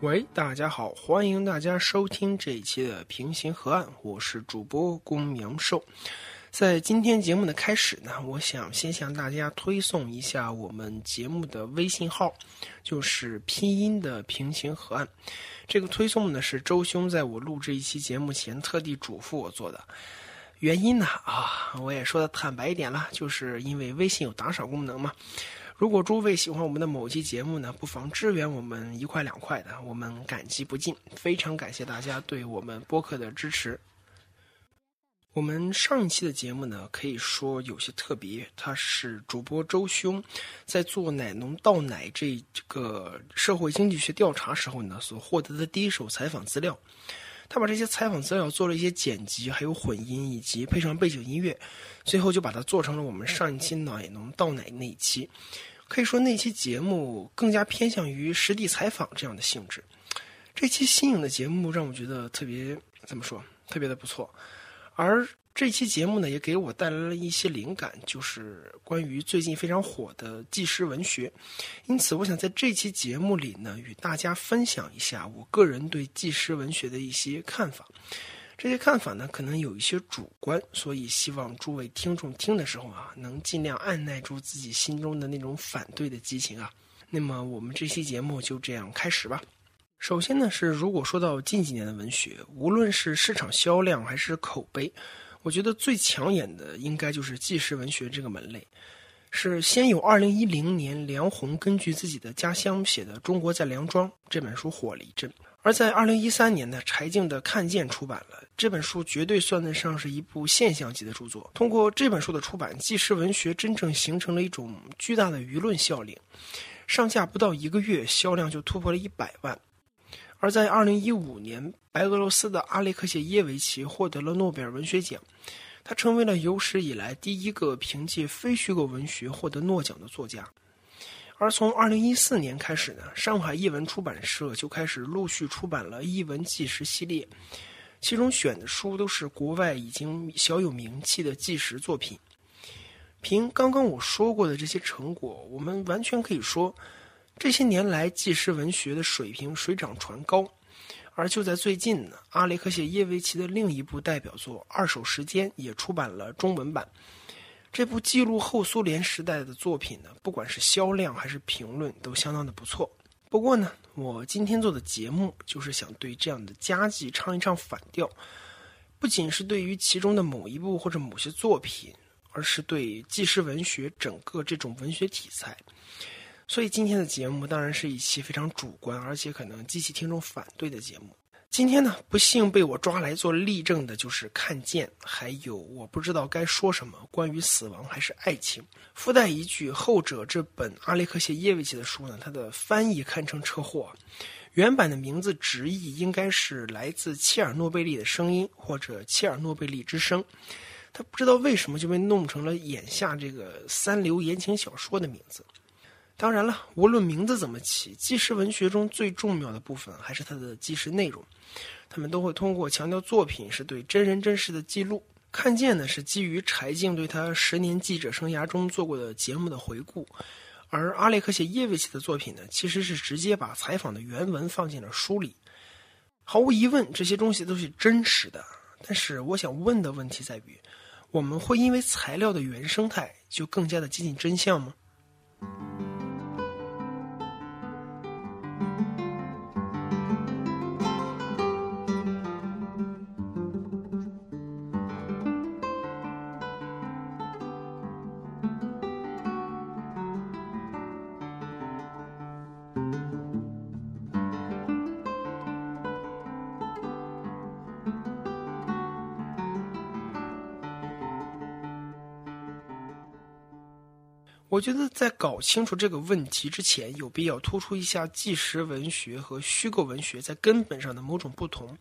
喂，大家好，欢迎大家收听这一期的平行河岸，我是主播公苗寿。在今天节目的开始呢，我想先向大家推送一下我们节目的微信号，就是拼音的平行河岸。这个推送呢是周兄在我录制一期节目前特地嘱咐我做的。原因呢啊，我也说的坦白一点了，就是因为微信有打赏功能嘛。如果诸位喜欢我们的某期节目呢，不妨支援我们一块两块的，我们感激不尽。非常感谢大家对我们播客的支持。我们上一期的节目呢，可以说有些特别，它是主播周兄在做奶农倒奶这这个社会经济学调查时候呢，所获得的第一手采访资料。他把这些采访资料做了一些剪辑，还有混音，以及配上背景音乐，最后就把它做成了我们上一期奶农倒奶那一期。可以说那期节目更加偏向于实地采访这样的性质。这期新颖的节目让我觉得特别怎么说，特别的不错。而这期节目呢，也给我带来了一些灵感，就是关于最近非常火的纪实文学。因此，我想在这期节目里呢，与大家分享一下我个人对纪实文学的一些看法。这些看法呢，可能有一些主观，所以希望诸位听众听的时候啊，能尽量按耐住自己心中的那种反对的激情啊。那么，我们这期节目就这样开始吧。首先呢，是如果说到近几年的文学，无论是市场销量还是口碑，我觉得最抢眼的应该就是纪实文学这个门类。是先有2010年梁鸿根据自己的家乡写的《中国在梁庄》这本书火了一阵。而在二零一三年呢，柴静的《看见》出版了这本书，绝对算得上是一部现象级的著作。通过这本书的出版，纪实文学真正形成了一种巨大的舆论效应。上架不到一个月，销量就突破了一百万。而在二零一五年，白俄罗斯的阿列克谢耶维奇获得了诺贝尔文学奖，他成为了有史以来第一个凭借非虚构文学获得诺奖的作家。而从二零一四年开始呢，上海译文出版社就开始陆续出版了译文纪实系列，其中选的书都是国外已经小有名气的纪实作品。凭刚刚我说过的这些成果，我们完全可以说，这些年来纪实文学的水平水涨船高。而就在最近呢，阿列克谢耶维奇的另一部代表作《二手时间》也出版了中文版。这部记录后苏联时代的作品呢，不管是销量还是评论，都相当的不错。不过呢，我今天做的节目就是想对这样的佳绩唱一唱反调，不仅是对于其中的某一部或者某些作品，而是对纪实文学整个这种文学题材。所以今天的节目当然是一期非常主观，而且可能激起听众反对的节目。今天呢，不幸被我抓来做例证的就是《看见》，还有我不知道该说什么关于死亡还是爱情。附带一句，后者这本阿列克谢耶维奇的书呢，它的翻译堪称车祸。原版的名字直译应该是来自切尔诺贝利的声音，或者切尔诺贝利之声。他不知道为什么就被弄成了眼下这个三流言情小说的名字。当然了，无论名字怎么起，纪实文学中最重要的部分还是它的纪实内容。他们都会通过强调作品是对真人真事的记录。看见呢是基于柴静对他十年记者生涯中做过的节目的回顾，而阿列克谢耶维奇的作品呢，其实是直接把采访的原文放进了书里。毫无疑问，这些东西都是真实的。但是，我想问的问题在于：我们会因为材料的原生态就更加的接近真相吗？我觉得在搞清楚这个问题之前，有必要突出一下纪实文学和虚构文学在根本上的某种不同。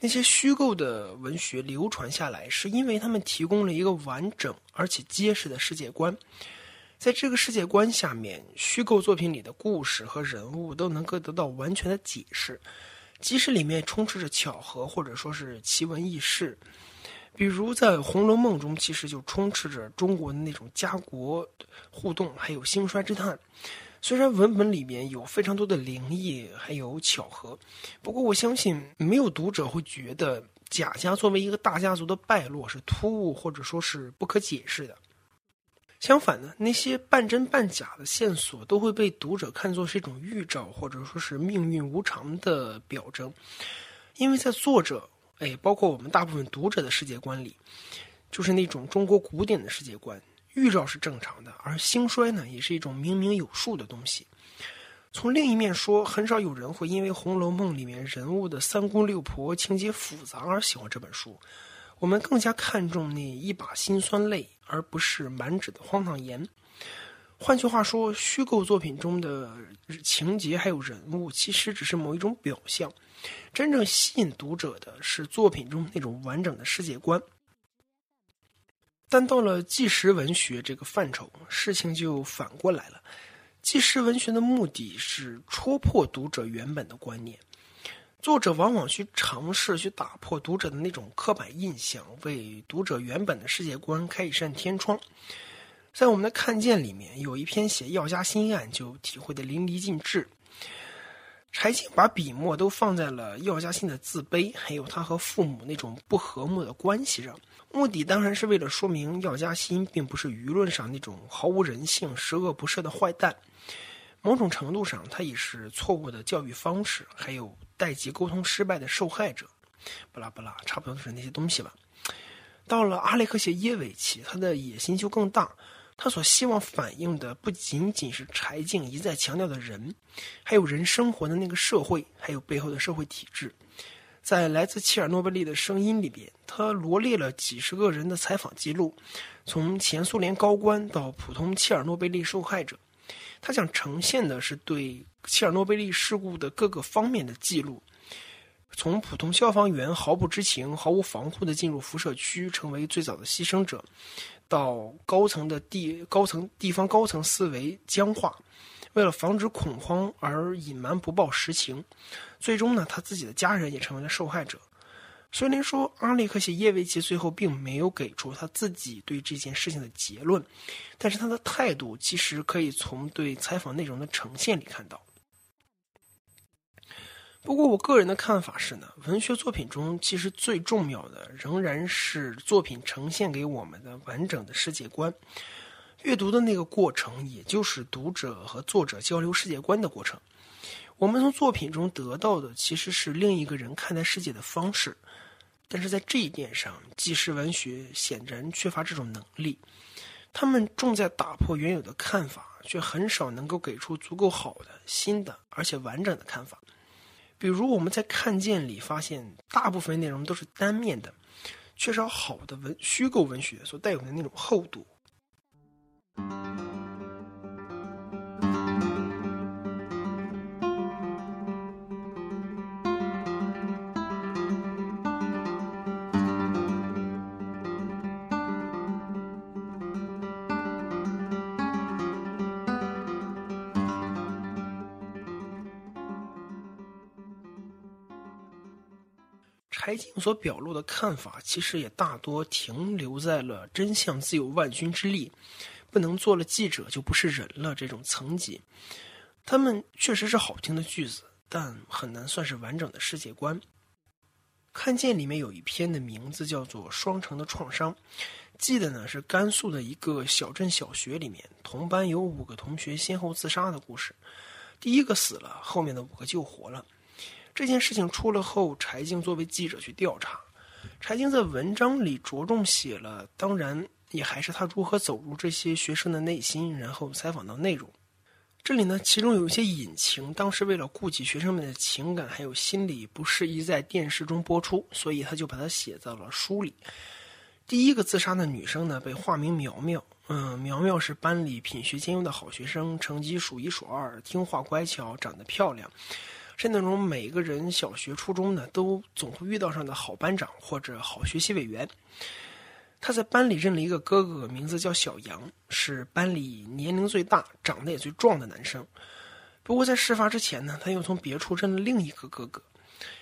那些虚构的文学流传下来，是因为他们提供了一个完整而且结实的世界观，在这个世界观下面，虚构作品里的故事和人物都能够得到完全的解释，即使里面充斥着巧合或者说是奇闻异事。比如在《红楼梦》中，其实就充斥着中国的那种家国互动，还有兴衰之叹。虽然文本里面有非常多的灵异，还有巧合，不过我相信没有读者会觉得贾家作为一个大家族的败落是突兀或者说是不可解释的。相反呢，那些半真半假的线索都会被读者看作是一种预兆，或者说是命运无常的表征。因为在作者，哎，包括我们大部分读者的世界观里，就是那种中国古典的世界观。预兆是正常的，而兴衰呢，也是一种明明有数的东西。从另一面说，很少有人会因为《红楼梦》里面人物的三姑六婆情节复杂而喜欢这本书。我们更加看重那一把辛酸泪，而不是满纸的荒唐言。换句话说，虚构作品中的情节还有人物，其实只是某一种表象。真正吸引读者的是作品中那种完整的世界观。但到了纪实文学这个范畴，事情就反过来了。纪实文学的目的是戳破读者原本的观念，作者往往去尝试去打破读者的那种刻板印象，为读者原本的世界观开一扇天窗。在我们的《看见》里面，有一篇写药家鑫案，就体会的淋漓尽致。柴静把笔墨都放在了药家鑫的自卑，还有他和父母那种不和睦的关系上。目的当然是为了说明药家鑫并不是舆论上那种毫无人性、十恶不赦的坏蛋，某种程度上他也是错误的教育方式，还有代际沟通失败的受害者。不拉不拉，差不多就是那些东西吧。到了阿列克谢耶维奇，他的野心就更大，他所希望反映的不仅仅是柴静一再强调的人，还有人生活的那个社会，还有背后的社会体制。在来自切尔诺贝利的声音里边，他罗列了几十个人的采访记录，从前苏联高官到普通切尔诺贝利受害者，他想呈现的是对切尔诺贝利事故的各个方面的记录，从普通消防员毫不知情、毫无防护的进入辐射区，成为最早的牺牲者，到高层的地高层地方高层思维僵化。为了防止恐慌而隐瞒不报实情，最终呢，他自己的家人也成为了受害者。虽然说阿列克谢耶维奇最后并没有给出他自己对这件事情的结论，但是他的态度其实可以从对采访内容的呈现里看到。不过，我个人的看法是呢，文学作品中其实最重要的仍然是作品呈现给我们的完整的世界观。阅读的那个过程，也就是读者和作者交流世界观的过程。我们从作品中得到的其实是另一个人看待世界的方式，但是在这一点上，纪实文学显然缺乏这种能力。他们重在打破原有的看法，却很少能够给出足够好的、新的而且完整的看法。比如我们在《看见》里发现，大部分内容都是单面的，缺少好的文虚构文学所带有的那种厚度。柴静所表露的看法，其实也大多停留在了“真相自有万钧之力”。不能做了记者就不是人了这种层级，他们确实是好听的句子，但很难算是完整的世界观。看见里面有一篇的名字叫做《双城的创伤》，记得呢是甘肃的一个小镇小学里面，同班有五个同学先后自杀的故事。第一个死了，后面的五个救活了。这件事情出了后，柴静作为记者去调查，柴静在文章里着重写了，当然。也还是他如何走入这些学生的内心，然后采访到内容。这里呢，其中有一些隐情，当时为了顾及学生们的情感还有心理，不适宜在电视中播出，所以他就把它写在了书里。第一个自杀的女生呢，被化名苗苗。嗯，苗苗是班里品学兼优的好学生，成绩数一数二，听话乖巧，长得漂亮，是那种每个人小学、初中呢都总会遇到上的好班长或者好学习委员。他在班里认了一个哥哥，名字叫小杨，是班里年龄最大、长得也最壮的男生。不过在事发之前呢，他又从别处认了另一个哥哥，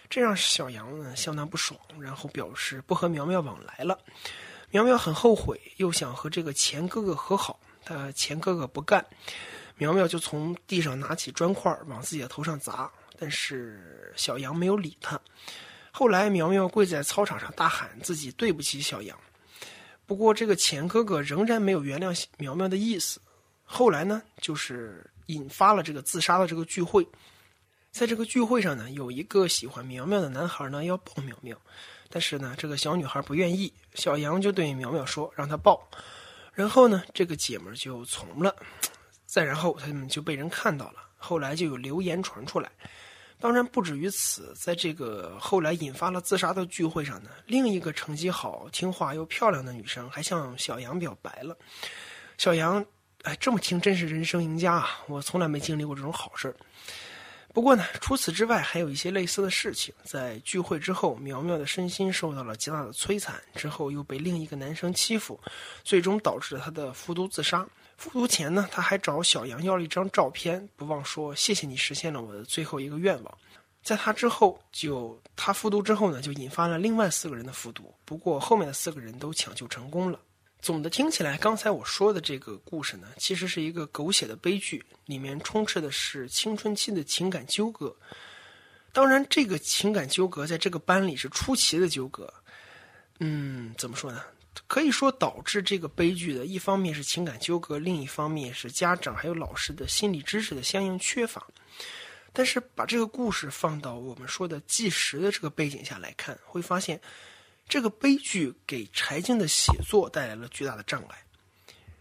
这让小杨呢相当不爽，然后表示不和苗苗往来了。苗苗很后悔，又想和这个前哥哥和好，他前哥哥不干。苗苗就从地上拿起砖块往自己的头上砸，但是小杨没有理他。后来苗苗跪在操场上大喊自己对不起小杨，不过这个钱哥哥仍然没有原谅苗苗的意思。后来呢，就是引发了这个自杀的这个聚会。在这个聚会上呢，有一个喜欢苗苗的男孩呢要抱苗苗，但是呢这个小女孩不愿意，小杨就对苗苗说让她抱，然后呢这个姐们就从了，再然后他们就被人看到了，后来就有流言传出来，当然不止于此，在这个后来引发了自杀的聚会上呢，另一个成绩好、听话又漂亮的女生还向小杨表白了，小杨，哎这么听真是人生赢家啊，我从来没经历过这种好事儿。不过呢，除此之外，还有一些类似的事情。在聚会之后，苗苗的身心受到了极大的摧残，之后又被另一个男生欺负，最终导致了他的服毒自杀。复读前呢，他还找小杨要了一张照片，不忘说谢谢你实现了我的最后一个愿望。在他之后，就他复读之后呢，就引发了另外四个人的复读，不过后面的四个人都抢救成功了。总的听起来，刚才我说的这个故事呢，其实是一个狗血的悲剧，里面充斥的是青春期的情感纠葛。当然，这个情感纠葛在这个班里是出奇的纠葛。嗯，怎么说呢？可以说导致这个悲剧的一方面是情感纠葛，另一方面是家长还有老师的心理知识的相应缺乏。但是，把这个故事放到我们说的纪实的这个背景下来看，会发现。这个悲剧给柴静的写作带来了巨大的障碍。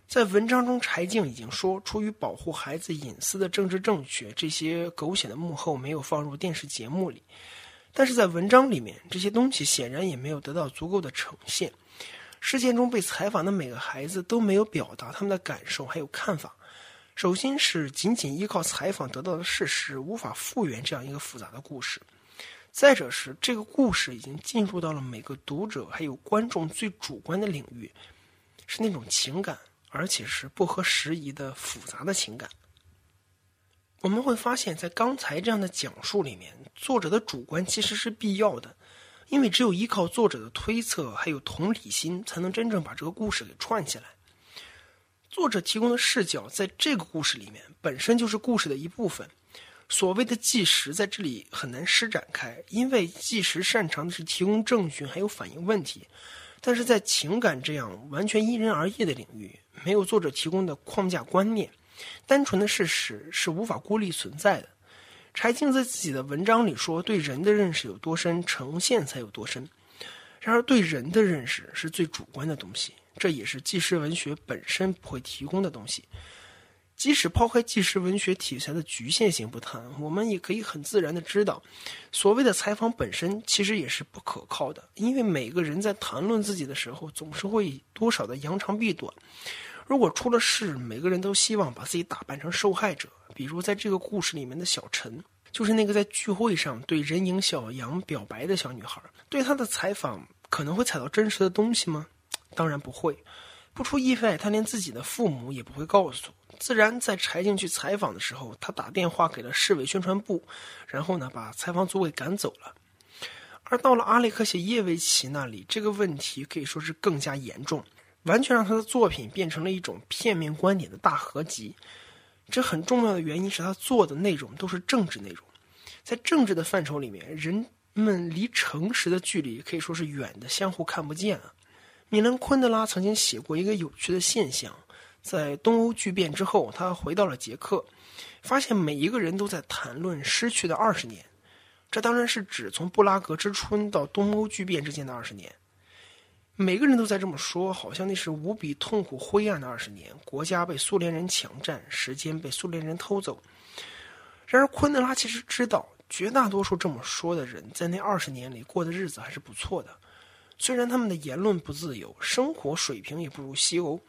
在文章中，柴静已经说，出于保护孩子隐私的政治正确，这些狗血的幕后没有放入电视节目里。但是在文章里面，这些东西显然也没有得到足够的呈现。事件中被采访的每个孩子都没有表达他们的感受还有看法。首先是仅仅依靠采访得到的事实，无法复原这样一个复杂的故事。再者是，这个故事已经进入到了每个读者还有观众最主观的领域，是那种情感，而且是不合时宜的复杂的情感。我们会发现，在刚才这样的讲述里面，作者的主观其实是必要的，因为只有依靠作者的推测还有同理心，才能真正把这个故事给串起来。作者提供的视角在这个故事里面本身就是故事的一部分。所谓的纪实在这里很难施展开，因为纪实擅长的是提供证据，还有反映问题。但是在情感这样完全因人而异的领域，没有作者提供的框架观念，单纯的事实是无法孤立存在的。柴静在自己的文章里说：“对人的认识有多深，呈现才有多深。”然而，对人的认识是最主观的东西，这也是纪实文学本身不会提供的东西。即使抛开纪实文学题材的局限性不谈，我们也可以很自然的知道，所谓的采访本身其实也是不可靠的。因为每个人在谈论自己的时候，总是会多少的扬长避短。如果出了事，每个人都希望把自己打扮成受害者。比如在这个故事里面的小陈，就是那个在聚会上对人影小杨表白的小女孩。对她的采访可能会采到真实的东西吗？当然不会。不出意外，她连自己的父母也不会告诉。自然，在柴静去采访的时候，她打电话给了市委宣传部，然后呢，把采访组给赶走了。而到了阿列克谢耶维奇那里，这个问题可以说是更加严重，完全让他的作品变成了一种片面观点的大合集。这很重要的原因是他做的内容都是政治内容，在政治的范畴里面，人们离诚实的距离可以说是远的相互看不见啊。米兰昆德拉曾经写过一个有趣的现象。在东欧剧变之后，他回到了捷克，发现每一个人都在谈论失去的二十年。这当然是指从布拉格之春到东欧剧变之间的二十年。每个人都在这么说，好像那是无比痛苦、灰暗的二十年。国家被苏联人强占，时间被苏联人偷走。然而，昆德拉其实知道，绝大多数这么说的人在那二十年里过的日子还是不错的。虽然他们的言论不自由，生活水平也不如西欧。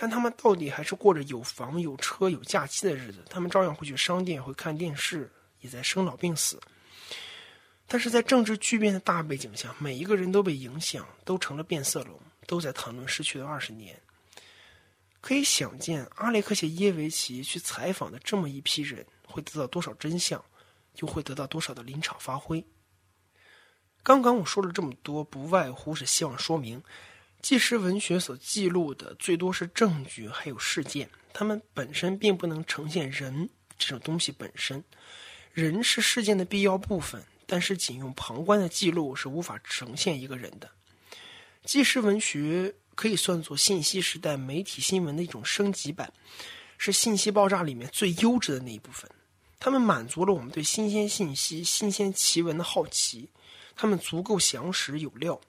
但他们到底还是过着有房有车有假期的日子，他们照样会去商店，会看电视，也在生老病死。但是在政治巨变的大背景下，每一个人都被影响，都成了变色龙，都在谈论失去的二十年。可以想见，阿列克谢耶维奇去采访的这么一批人，会得到多少真相，又会得到多少的临场发挥。刚刚我说了这么多，不外乎是希望说明。纪实文学所记录的最多是证据，还有事件，它们本身并不能呈现人这种东西本身。人是事件的必要部分，但是仅用旁观的记录是无法呈现一个人的。纪实文学可以算作信息时代媒体新闻的一种升级版，是信息爆炸里面最优质的那一部分。它们满足了我们对新鲜信息、新鲜奇闻的好奇，它们足够详实有料，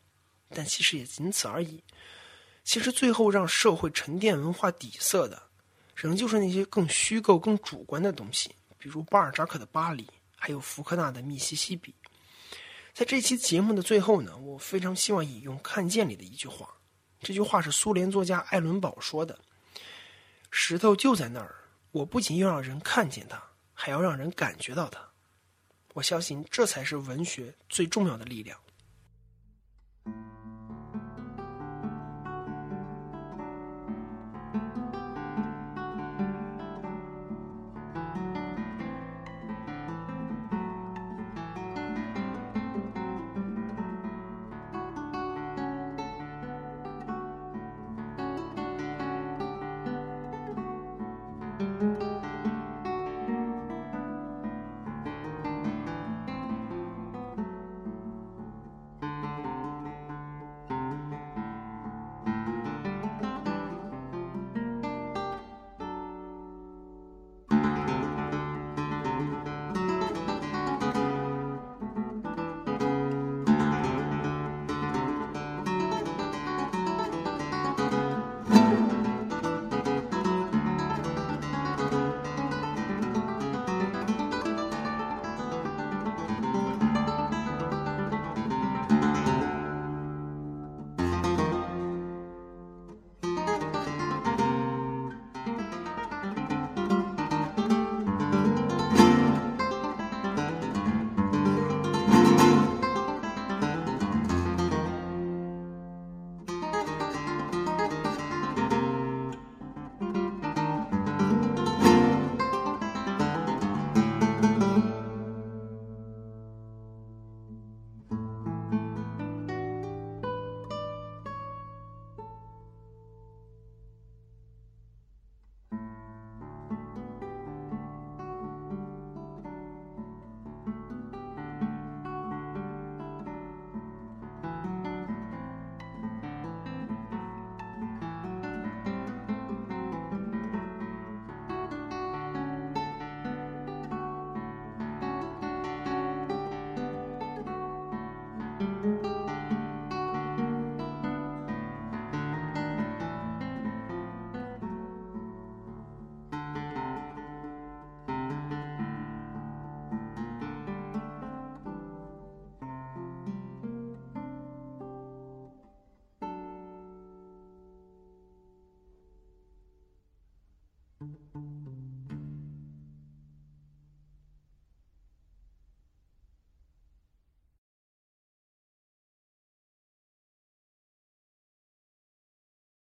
但其实也仅此而已。其实最后让社会沉淀文化底色的，仍旧是那些更虚构、更主观的东西，比如巴尔扎克的巴黎，还有福克纳的密西西比。在这期节目的最后呢，我非常希望引用《看见》里的一句话，这句话是苏联作家艾伦堡说的：“石头就在那儿，我不仅要让人看见它。”还要让人感觉到它，我相信这才是文学最重要的力量。